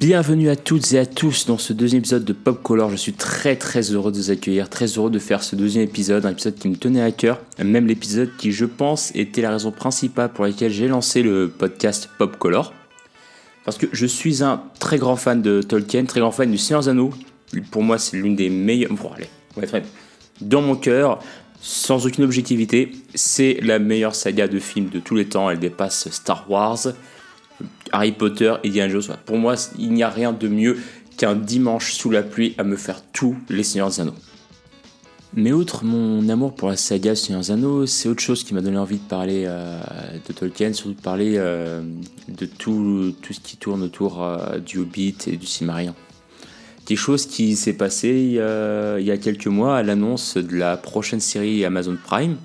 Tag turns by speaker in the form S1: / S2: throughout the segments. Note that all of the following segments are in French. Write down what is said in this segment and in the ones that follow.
S1: Bienvenue à toutes et à tous dans ce deuxième épisode de Pop Color. Je suis très très heureux de vous accueillir, très heureux de faire ce deuxième épisode, un épisode qui me tenait à cœur, même l'épisode qui, je pense, était la raison principale pour laquelle j'ai lancé le podcast Pop Color. Parce que je suis un très grand fan de Tolkien, très grand fan du Seigneur Anneaux. Pour moi, c'est l'une des meilleures. Bon, allez, on va être dans mon cœur, sans aucune objectivité, c'est la meilleure saga de films de tous les temps. Elle dépasse Star Wars, Harry Potter, Indiana Jones. Pour moi, il n'y a rien de mieux qu'un dimanche sous la pluie à me faire tous les Seigneurs des Anneaux. Mais outre mon amour pour la saga Seigneurs des Anneaux, c'est autre chose qui m'a donné envie de parler euh, de Tolkien, surtout de parler euh, de tout, tout, ce qui tourne autour euh, du Hobbit et du Silmarillion. Quelque chose qui s'est passé il y a quelques mois à l'annonce de la prochaine série Amazon Prime,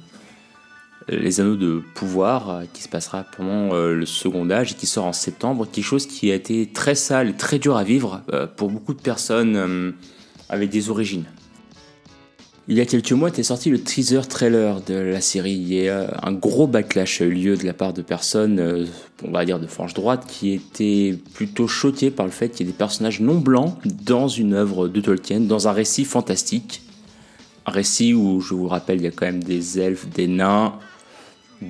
S1: les anneaux de pouvoir euh, qui se passera pendant euh, le second âge et qui sort en septembre, quelque chose qui a été très sale et très dur à vivre euh, pour beaucoup de personnes avec des origines. Il y a quelques mois était sorti le teaser trailer de la série et un gros backlash a eu lieu de la part de personnes, on va dire de frange droite, qui étaient plutôt choquées par le fait qu'il y ait des personnages non blancs dans une œuvre de Tolkien, dans un récit fantastique. Un récit où, je vous rappelle, il y a quand même des elfes, des nains,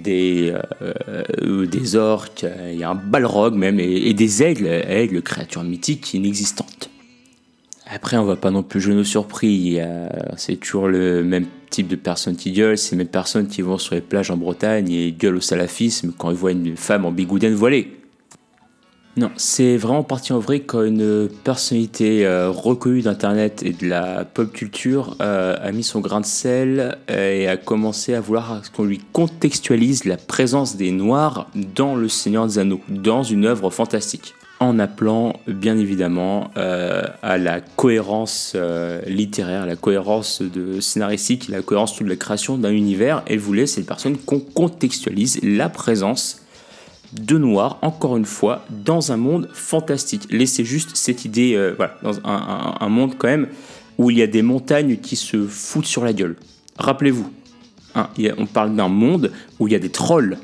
S1: des, euh, des orques, il y a un balrog même, et, des aigles, aigles, créatures mythiques inexistantes. Après, on va pas non plus jouer nos surpris. C'est toujours le même type de personnes qui gueulent, ces mêmes personnes qui vont sur les plages en Bretagne et gueulent au salafisme quand ils voient une femme en bigoudaine voilée. Non, c'est vraiment parti en vrai quand une personnalité euh, reconnue d'Internet et de la pop culture euh, a mis son grain de sel euh, et a commencé à vouloir qu'on lui contextualise la présence des Noirs dans Le Seigneur des Anneaux, dans une œuvre fantastique. En appelant bien évidemment à la cohérence littéraire, la cohérence de scénaristique, la cohérence de la création d'un univers. Elle voulait, cette personne, qu'on contextualise la présence de noir, encore une fois, dans un monde fantastique. Laissez juste cette idée, euh, voilà, dans un, monde quand même où il y a des montagnes qui se foutent sur la gueule. Rappelez-vous, hein, on parle d'un monde où il y a des trolls.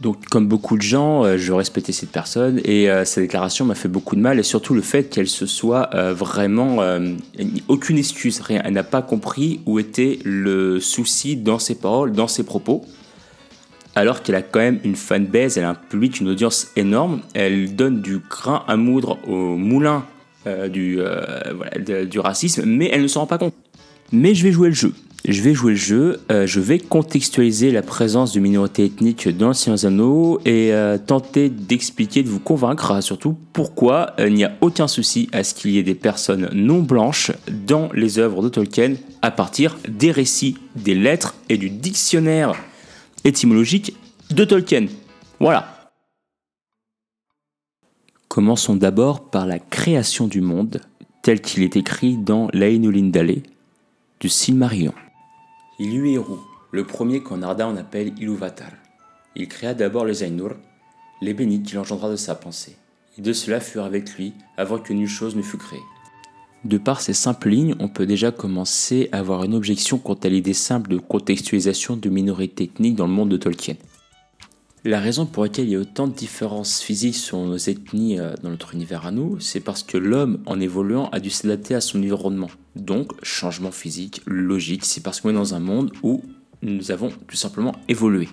S1: Donc, comme beaucoup de gens, euh, je respectais cette personne et euh, sa déclaration m'a fait beaucoup de mal et surtout le fait qu'elle se soit vraiment aucune excuse, rien. Elle n'a pas compris où était le souci dans ses paroles, dans ses propos alors qu'elle a quand même une fanbase, elle a un public, une audience énorme. Elle donne du grain à moudre au moulin euh, du, euh, du racisme, mais elle ne s'en rend pas compte. Mais je vais jouer le jeu. Je vais jouer le jeu, euh, je vais contextualiser la présence de minorités ethniques dans Seigneur Anneaux et tenter d'expliquer, de vous convaincre surtout pourquoi il n'y a aucun souci à ce qu'il y ait des personnes non blanches dans les œuvres de Tolkien à partir des récits, des lettres et du dictionnaire étymologique de Tolkien. Voilà. Commençons d'abord par la création du monde tel qu'il est écrit dans l'Ainulindale du Silmarillion. Il eut Eru, le premier qu'en Arda on appelle Iluvatar. Il créa d'abord les Ainur, les bénis qu'il engendra de sa pensée. Et de cela furent avec lui avant que nulle chose ne fût créée. De par ces simples lignes, on peut déjà commencer à avoir une objection quant à l'idée simple de contextualisation de minorités ethniques dans le monde de Tolkien. La raison pour laquelle il y a autant de différences physiques sur nos ethnies euh, dans notre univers à nous, c'est parce que l'homme, en évoluant, a dû s'adapter à son environnement. Donc, changement physique, logique, c'est parce qu'on est dans un monde où nous avons tout simplement évolué.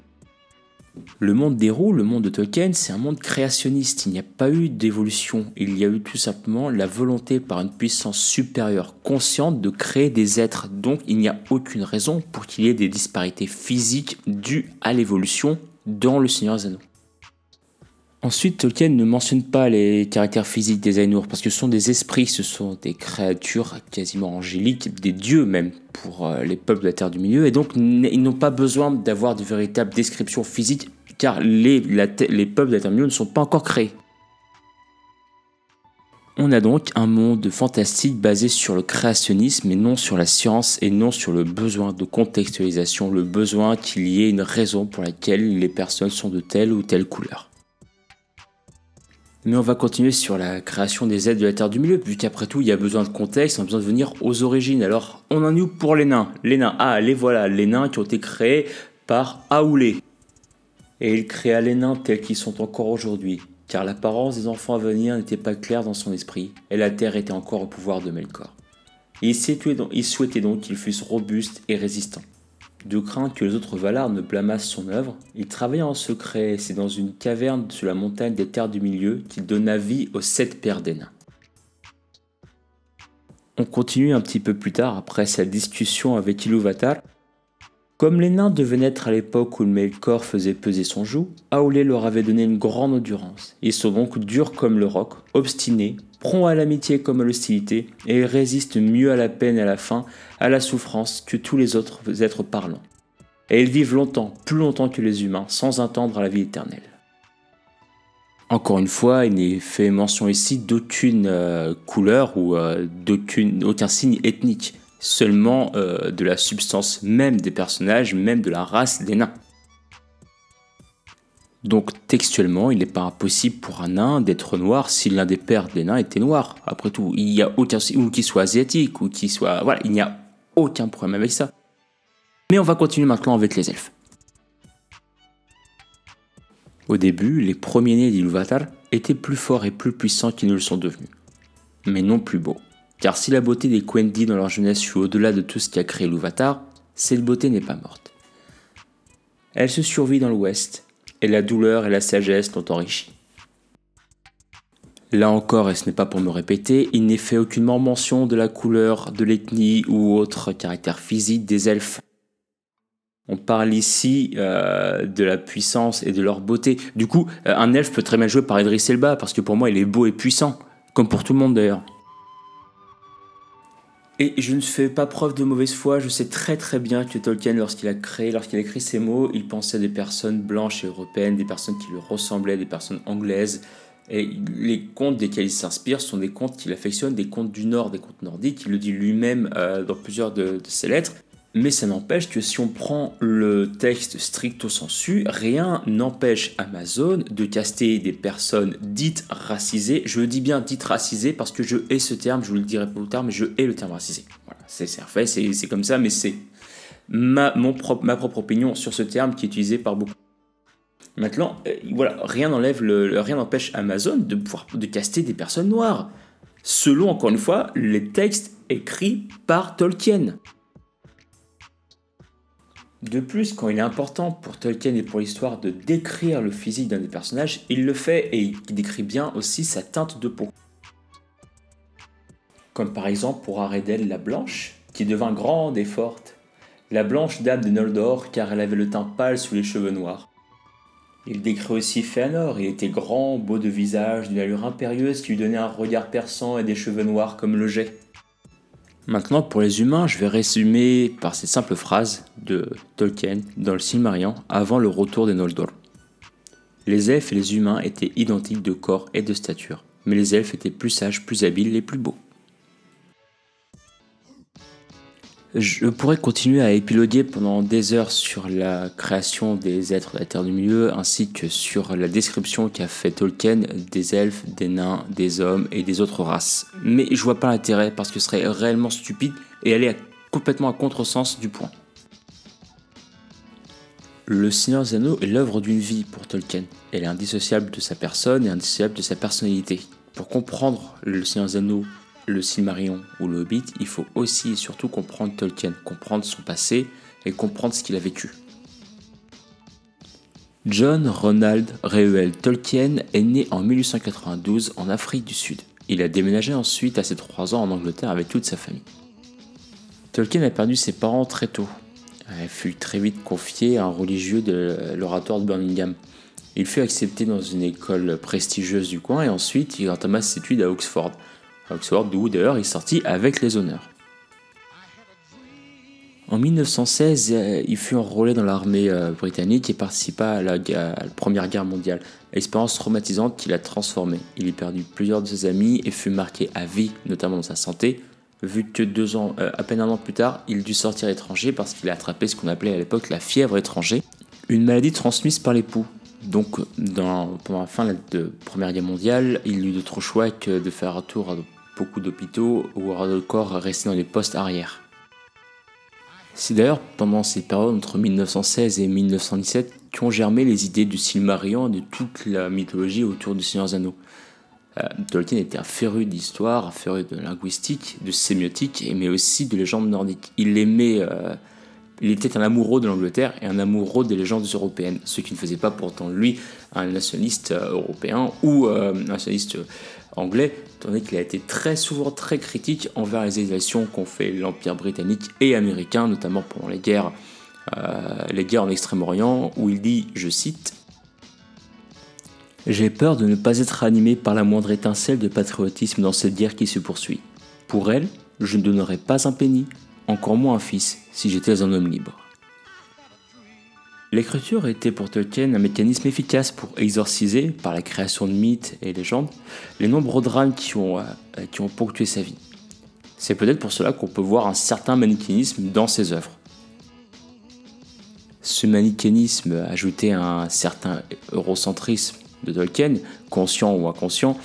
S1: Le monde des roues, le monde de Tolkien, c'est un monde créationniste. Il n'y a pas eu d'évolution. Il y a eu tout simplement la volonté par une puissance supérieure consciente de créer des êtres. Donc il n'y a aucune raison pour qu'il y ait des disparités physiques dues à l'évolution dans le Seigneur des. Ensuite, Tolkien ne mentionne pas les caractères physiques des Ainur parce que ce sont des esprits, ce sont des créatures quasiment angéliques, des dieux même pour euh, les peuples de la Terre du Milieu, et donc ils n'ont pas besoin d'avoir de véritables descriptions physiques car les, les peuples de la Terre du Milieu ne sont pas encore créés. On a donc un monde fantastique basé sur le créationnisme et non sur la science et non sur le besoin de contextualisation, le besoin qu'il y ait une raison pour laquelle les personnes sont de telle ou telle couleur. Mais on va continuer sur la création des aides de la Terre du Milieu, vu qu'après tout, il y a besoin de contexte, on a besoin de venir aux origines. Alors, on en est où pour les nains? Les nains, ah, les voilà, les nains qui ont été créés par Aoulé. Et il créa les nains tels qu'ils sont encore aujourd'hui, car l'apparence des enfants à venir n'était pas claire dans son esprit, et la terre était encore au pouvoir de Melkor. Il souhaitait donc qu'ils fussent robustes et résistants. De crainte que les autres Valar ne blâmassent son œuvre, il travailla en secret, c'est dans une caverne sur la montagne des terres du milieu qu'il donna vie aux sept pères des nains. On continue un petit peu plus tard, après sa discussion avec Ilúvatar, comme les nains devaient naître à l'époque où le Melkor faisait peser son joug, Aulé leur avait donné une grande endurance. Ils sont donc durs comme le roc, obstinés, prompts à l'amitié comme à l'hostilité, et ils résistent mieux à la peine et à la faim, à la souffrance que tous les autres êtres parlants. Et ils vivent longtemps, plus longtemps que les humains, sans attendre à la vie éternelle. Encore une fois, il n'est fait mention ici d'aucune euh, couleur ou euh, d'aucun signe ethnique seulement euh, de la substance même des personnages, même de la race des nains. Donc textuellement, il n'est pas impossible pour un nain d'être noir si l'un des pères des nains était noir. Après tout, il y a aucun ou qu'il soit asiatique ou qu'il soit voilà, il n'y a aucun problème avec ça. Mais on va continuer maintenant avec les elfes. Au début, les premiers-nés d'Ilúvatar étaient plus forts et plus puissants qu'ils ne le sont devenus, mais non plus beaux. Car si la beauté des Quendi dans leur jeunesse fut au-delà de tout ce qui a créé l'Uvatar, cette beauté n'est pas morte. Elle se survit dans l'Ouest, et la douleur et la sagesse l'ont enrichie. Là encore, et ce n'est pas pour me répéter, il n'est fait aucunement mention de la couleur, de l'ethnie ou autre caractère physique des elfes. On parle ici euh, de la puissance et de leur beauté. Du coup, euh, un elfe peut très bien jouer par Idris Elba, parce que pour moi, il est beau et puissant, comme pour tout le monde d'ailleurs. Et je ne fais pas preuve de mauvaise foi, je sais très très bien que Tolkien, lorsqu'il a créé, lorsqu'il écrit ces mots, il pensait à des personnes blanches et européennes, des personnes qui lui ressemblaient, des personnes anglaises. Et les contes desquels il s'inspire sont des contes qu'il affectionne, des contes du Nord, des contes nordiques. Il le dit lui-même euh, dans plusieurs de ses lettres. Mais ça n'empêche que si on prend le texte stricto sensu, rien n'empêche Amazon de caster des personnes dites racisées. Je dis bien dites racisées parce que je hais ce terme, je vous le dirai plus tard, mais je hais le terme racisé. Voilà, c'est fait, c'est comme ça, mais c'est ma, propre, opinion sur ce terme qui est utilisé par beaucoup. Maintenant, euh, voilà, rien n'enlève le, rien n'empêche Amazon de pouvoir de caster des personnes noires, selon encore une fois les textes écrits par Tolkien. De plus, quand il est important pour Tolkien et pour l'histoire de décrire le physique d'un des personnages, il le fait et il décrit bien aussi sa teinte de peau. Comme par exemple pour Aredel la Blanche, qui devint grande et forte. La Blanche dame de Noldor car elle avait le teint pâle sous les cheveux noirs. Il décrit aussi Fëanor, il était grand, beau de visage, d'une allure impérieuse qui lui donnait un regard perçant et des cheveux noirs comme le jet. Maintenant, pour les humains, je vais résumer par ces simples phrases de Tolkien dans le Silmarillion avant le retour des Noldor. Les elfes et les humains étaient identiques de corps et de stature, mais les elfes étaient plus sages, plus habiles et plus beaux. Je pourrais continuer à épiloguer pendant des heures sur la création des êtres de la Terre du Milieu, ainsi que sur la description qu'a fait Tolkien des elfes, des nains, des hommes et des autres races. Mais je vois pas l'intérêt parce que ce serait réellement stupide et aller complètement à contresens du point. Le Seigneur des Anneaux est l'œuvre d'une vie pour Tolkien. Elle est indissociable de sa personne et indissociable de sa personnalité. Pour comprendre le Seigneur des Anneaux le Silmarillion ou le Hobbit, il faut aussi et surtout comprendre Tolkien, comprendre son passé et comprendre ce qu'il a vécu. John Ronald Reuel Tolkien est né en 1892 en Afrique du Sud. Il a déménagé ensuite à ses 3 ans en Angleterre avec toute sa famille. Tolkien a perdu ses parents très tôt. Il fut très vite confié à un religieux de l'oratoire de Birmingham. Il fut accepté dans une école prestigieuse du coin et ensuite il entama ses études à Oxford, D'ailleurs il sortit avec les honneurs. En 1916, euh, il fut enrôlé dans l'armée euh, britannique et participa à la, Première Guerre mondiale, expérience traumatisante qui l'a transformé. Il y perdit plusieurs de ses amis et fut marqué à vie, notamment dans sa santé, vu que deux ans, euh, à peine un an plus tard, il dut sortir étranger parce qu'il a attrapé ce qu'on appelait à l'époque la fièvre étranger, une maladie transmise par l'époux. Donc, dans, pendant la fin de la Première Guerre mondiale, il n'eut d'autre choix que de faire un tour beaucoup d'hôpitaux ou de corps restés dans les postes arrière. C'est d'ailleurs pendant ces périodes entre 1916 et 1917 qui ont germé les idées du Silmarillion et de toute la mythologie autour du Seigneur Anneaux. Euh, était un féru d'histoire, un féru de linguistique, de sémiotique, mais aussi de légendes nordiques. Il aimait, euh, il était un amoureux de l'Angleterre et un amoureux des légendes européennes, ce qui ne faisait pas pourtant lui un nationaliste euh, européen ou un nationaliste anglais, tandis qu'il a été très souvent très critique envers les évasions qu'ont fait l'Empire britannique et américain, notamment pendant les guerres, les guerres en Extrême-Orient, où il dit, je cite, j'ai peur de ne pas être animé par la moindre étincelle de patriotisme dans cette guerre qui se poursuit. Pour elle, je ne donnerais pas un penny, encore moins un fils, si j'étais un homme libre. L'écriture était pour Tolkien un mécanisme efficace pour exorciser, par la création de mythes et légendes, les nombreux drames qui ont, euh, qui ont ponctué sa vie. C'est peut-être pour cela qu'on peut voir un certain manichéisme dans ses œuvres. Ce manichéisme ajouté à un certain eurocentrisme de Tolkien, conscient ou inconscient,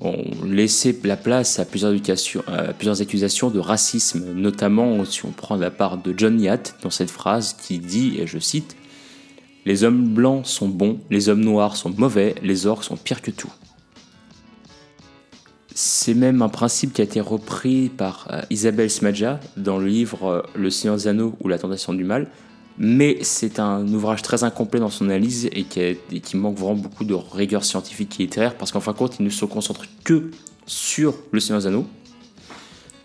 S1: ont laissé la place à plusieurs, accusations de racisme, notamment si on prend la part de John Yatt dans cette phrase qui dit, et je cite, Les hommes blancs sont bons, les hommes noirs sont mauvais, les orques sont pires que tout. C'est même un principe qui a été repris par euh, Isabelle Smadja dans le livre euh, Le Seigneur des Anneaux ou La Tentation du Mal, mais c'est un ouvrage très incomplet dans son analyse et qui, manque vraiment beaucoup de rigueur scientifique et littéraire parce qu'en fin de compte, il ne se concentre que sur le Seigneur des Anneaux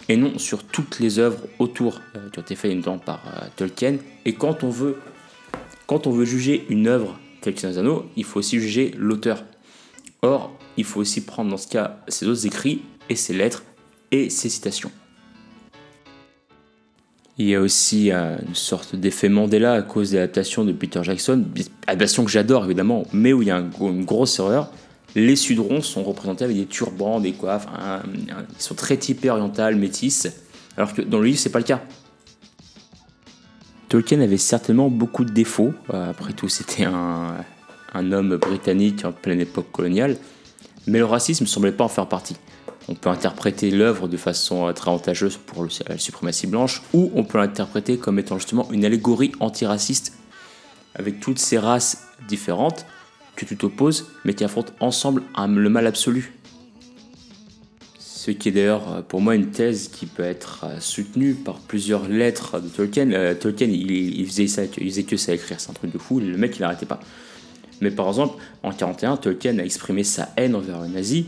S1: et non sur toutes les œuvres autour euh, qui ont été faites par euh, Tolkien. Et quand on veut, quand on veut juger une œuvre telle que Seigneur des Anneaux, il faut aussi juger l'auteur. Or, il faut aussi prendre dans ce cas ses autres écrits et ses lettres et ses citations. Il y a aussi une sorte d'effet Mandela à cause de l'adaptation de Peter Jackson, adaptation que j'adore évidemment, mais où il y a une grosse erreur. Les Sudrons sont représentés avec des turbans, des coiffes, ils sont très typés orientales, métis, alors que dans le livre c'est pas le cas. Tolkien avait certainement beaucoup de défauts, euh, après tout c'était un homme britannique en pleine époque coloniale, mais le racisme ne semblait pas en faire partie on peut interpréter l'œuvre de façon euh, très avantageuse pour la suprématie blanche, ou on peut l'interpréter comme étant justement une allégorie antiraciste, avec toutes ces races différentes que tu t'opposes, mais qui affrontent ensemble le mal absolu. Ce qui est d'ailleurs euh, pour moi une thèse qui peut être euh, soutenue par plusieurs lettres de Tolkien. Tolkien, il, faisait ça, il faisait que ça écrire, c'est un truc de fou, le mec il n'arrêtait pas. Mais par exemple, en 1941, Tolkien a exprimé sa haine envers les nazis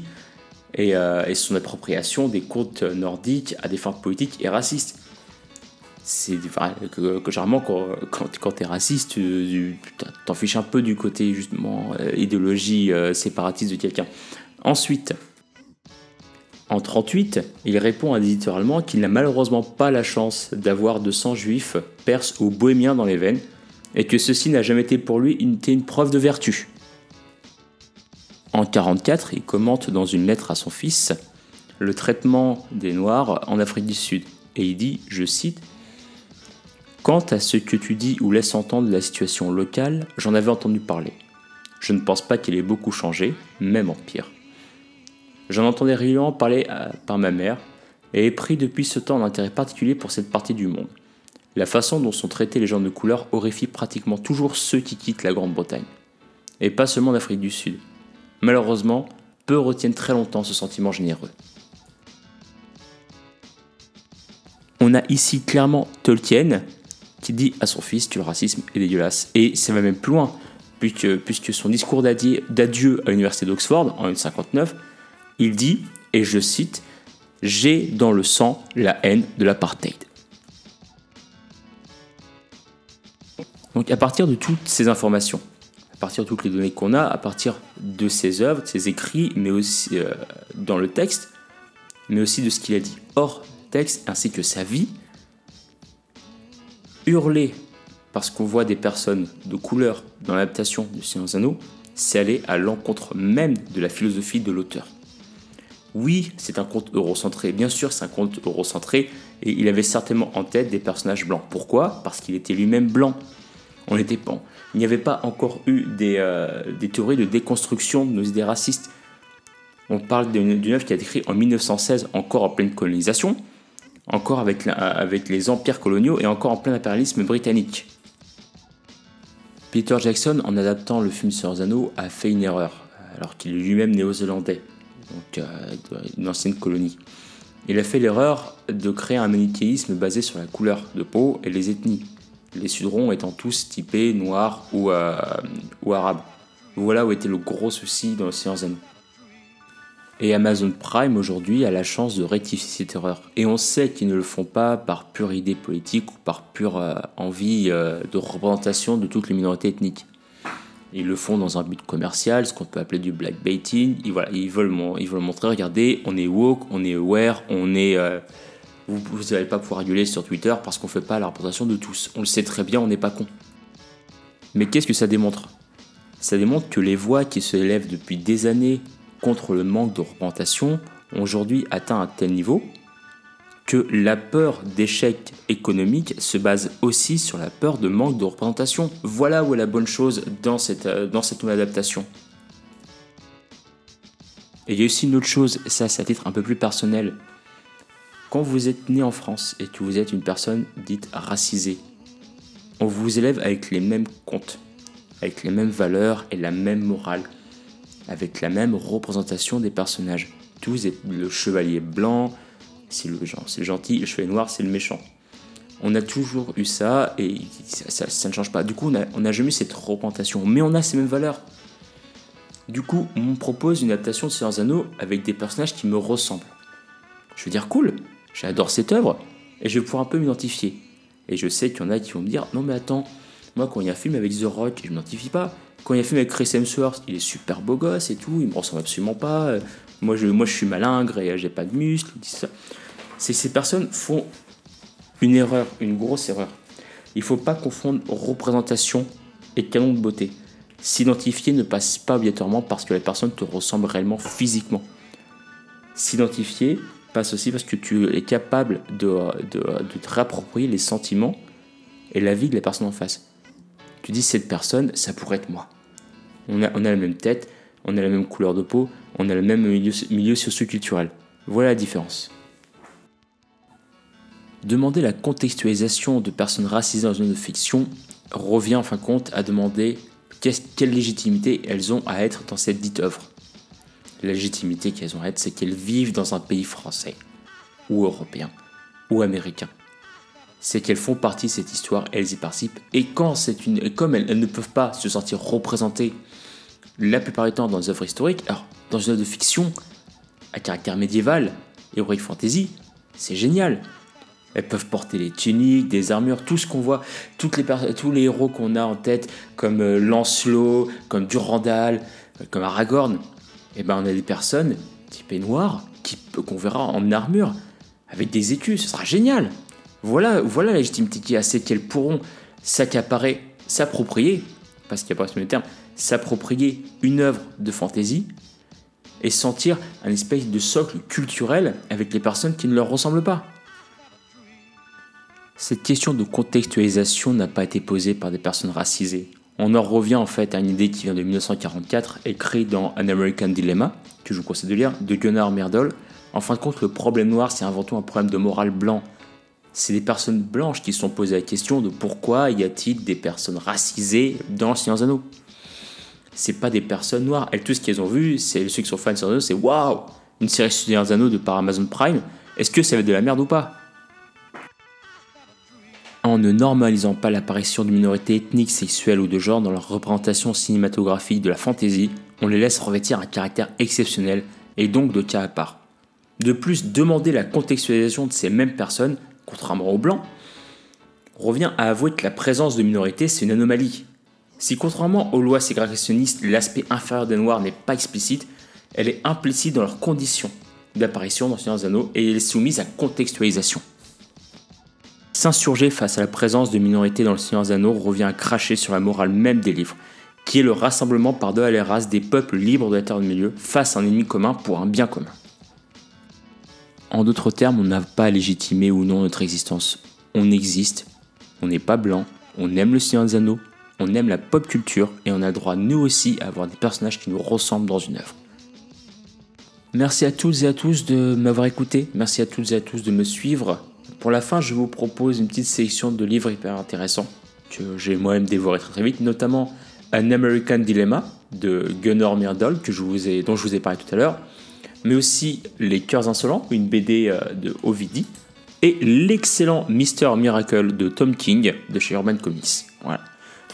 S1: euh, et, son appropriation des contes nordiques à des fins politiques et racistes. C'est que, que, généralement quand, quand, tu es raciste, tu t'en fiches un peu du côté justement euh, idéologie euh, séparatiste de quelqu'un. Ensuite, en 38, il répond éditorialement qu'il n'a malheureusement pas la chance d'avoir de sang juif, perse ou bohémien dans les veines, et que ceci n'a jamais été pour lui une preuve de vertu. En 1944, il commente dans une lettre à son fils le traitement des Noirs en Afrique du Sud. Et il dit, je cite, Quant à ce que tu dis ou laisses entendre la situation locale, j'en avais entendu parler. Je ne pense pas qu'elle ait beaucoup changé, même en pire. J'en entendais régulièrement parler euh, par ma mère et ai pris depuis ce temps un intérêt particulier pour cette partie du monde. La façon dont sont traités les gens de couleur horrifie pratiquement toujours ceux qui quittent la Grande-Bretagne. Et pas seulement d'Afrique du Sud. Malheureusement, peu retiennent très longtemps ce sentiment généreux. On a ici clairement Tolkien qui dit à son fils que le racisme est dégueulasse. Et ça va même plus loin, puisque, puisque son discours d'adieu à l'université d'Oxford en 1959, il dit, et je cite, J'ai dans le sang la haine de l'apartheid. Donc à partir de toutes ces informations, partir de toutes les données qu'on a, à partir de ses œuvres, de ses écrits, mais aussi euh, dans le texte, mais aussi de ce qu'il a dit hors texte, ainsi que sa vie, hurler parce qu'on voit des personnes de couleur dans l'adaptation de Seigneur Anneaux, c'est aller à l'encontre même de la philosophie de l'auteur. Oui, c'est un conte eurocentré, bien sûr c'est un conte eurocentré, et il avait certainement en tête des personnages blancs. Pourquoi? Parce qu'il était lui-même blanc. On était pas, il n'y avait pas encore eu euh, des, théories de déconstruction de nos idées racistes. On parle d'une œuvre qui a été écrite en 1916, encore en pleine colonisation, encore avec, les empires coloniaux et encore en plein impérialisme britannique. Peter Jackson, en adaptant le film sur Anneaux, a fait une erreur, alors qu'il est lui-même néo-zélandais, donc euh, ancienne colonie. Il a fait l'erreur de créer un manichéisme basé sur la couleur de peau et les ethnies, les sudrons étant tous typés noirs ou, euh, ou arabes. Voilà où était le gros souci dans le Seigneur Anneaux. Et Amazon Prime aujourd'hui a la chance de rectifier cette erreur. Et on sait qu'ils ne le font pas par pure idée politique ou par pure euh, envie euh, de représentation de toutes les minorités ethniques. Ils le font dans un but commercial, ce qu'on peut appeler du blackbaiting. Ils, ils, ils veulent montrer, regardez, on est woke, on est aware, on est... Vous n'allez pas pouvoir gueuler sur Twitter parce qu'on ne fait pas la représentation de tous. On le sait très bien, on n'est pas con. Mais qu'est-ce que ça démontre? Ça démontre que les voix qui se élèvent depuis des années contre le manque de représentation ont aujourd'hui atteint un tel niveau que la peur d'échec économique se base aussi sur la peur de manque de représentation. Voilà où est la bonne chose dans cette, euh, dans cette nouvelle adaptation. Et il y a aussi une autre chose, ça c'est à titre un peu plus personnel. Quand vous êtes né en France et que vous êtes une personne dite racisée, on vous élève avec les mêmes comptes, avec les mêmes valeurs et la même morale avec la même représentation des personnages. Tous le chevalier blanc, c'est le, gentil, le chevalier noir, c'est le méchant. On a toujours eu ça et ça, ne change pas. Du coup, on n'a jamais eu cette représentation, mais on a ces mêmes valeurs. Du coup, on me propose une adaptation de Seigneur Anneaux avec des personnages qui me ressemblent. Je veux dire, cool, j'adore cette œuvre et je vais pouvoir un peu m'identifier. Et je sais qu'il y en a qui vont me dire, non mais attends, moi quand il y a un film avec The Rock, je ne m'identifie pas. Quand il a fait avec Chris Hemsworth, il est super beau gosse et tout, il me ressemble absolument pas. Moi, je, moi, je suis malingre et j'ai pas de muscles. Ces personnes font une erreur, une grosse erreur. Il faut pas confondre représentation et canon de beauté. S'identifier ne passe pas obligatoirement parce que la personne te ressemble réellement physiquement. S'identifier passe aussi parce que tu es capable de, de, te réapproprier les sentiments et la vie de la personne en face. Tu dis cette personne, ça pourrait être moi. On a, on a la même tête, on a la même couleur de peau, on a le même milieu, milieu socio-culturel. Voilà la différence. Demander la contextualisation de personnes racisées dans une fiction revient en fin de compte à demander quelle légitimité elles ont à être dans cette dite œuvre. Légitimité qu'elles ont à être, c'est qu'elles vivent dans un pays français, ou européen, ou américain c'est qu'elles font partie de cette histoire, elles y participent. Et quand c'est une, comme elles, ne peuvent pas se sentir représentées la plupart du temps dans des œuvres historiques, alors dans une œuvre de fiction à caractère médiéval, heroic fantasy, c'est génial. Elles peuvent porter les tuniques, des armures, tout ce qu'on voit, toutes les, tous les héros qu'on a en tête, comme euh, Lancelot, comme Durandal, euh, comme Aragorn. Eh ben on a des personnes typées noires qu'on verra en armure avec des écus, ce sera génial. Voilà, voilà la légitimité qui a, c'est qu'elles pourront s'accaparer, s'approprier, parce qu'il n'y a pas ce terme, s'approprier une œuvre de fantaisie et sentir un espèce de socle culturel avec les personnes qui ne leur ressemblent pas. Cette question de contextualisation n'a pas été posée par des personnes racisées. On en revient en fait à une idée qui vient de 1944, écrite dans An American Dilemma, que je vous conseille de lire, de Gunnar Myrdal. En fin de compte, le problème noir, c'est avant tout un problème de morale blanc c'est des personnes blanches qui se sont posées la question de pourquoi y a-t-il des personnes racisées dans Seigneur Anneaux? C'est pas des personnes noires. Elles, tout ce qu'elles ont vu, c'est ceux qui sont fans de Seigneur Anneaux, c'est waouh, une série Seigneur Anneaux de par Amazon Prime. Est-ce que ça va être de la merde ou pas? En ne normalisant pas l'apparition de minorités ethniques, sexuelles ou de genre dans leur représentation cinématographique de la fantasy, on les laisse revêtir un caractère exceptionnel et donc de cas à part. De plus, demander la contextualisation de ces mêmes personnes contrairement aux blancs, revient à avouer que la présence de minorités, c'est une anomalie. Si contrairement aux lois ségrégationnistes, l'aspect inférieur des Noirs n'est pas explicite, elle est implicite dans leurs conditions d'apparition dans Seigneur Anneaux et elle est soumise à contextualisation. S'insurger face à la présence de minorités dans le Seigneur Anneaux revient à cracher sur la morale même des livres, qui est le rassemblement par deux à les races des peuples libres de la Terre du Milieu face à un ennemi commun pour un bien commun. En d'autres termes, on n'a pas à légitimer ou non notre existence. On existe, on n'est pas blanc, on aime le Seigneur des Anneaux, on aime la pop culture et on a le droit nous aussi à avoir des personnages qui nous ressemblent dans une œuvre. Merci à toutes et à tous de m'avoir écouté, merci à toutes et à tous de me suivre. Pour la fin, je vous propose une petite sélection de livres hyper intéressants que j'ai moi-même dévoré très très vite, notamment An American Dilemma de Gunnar Myrdal, dont je vous ai parlé tout à l'heure, mais aussi Les Cœurs Insolents, une BD euh, de Ovidie, et l'excellent Mister Miracle de Tom King de chez Urban Comics. Voilà.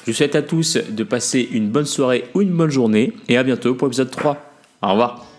S1: Je vous souhaite à tous de passer une bonne soirée ou une bonne journée, et à bientôt pour l'épisode 3. Au revoir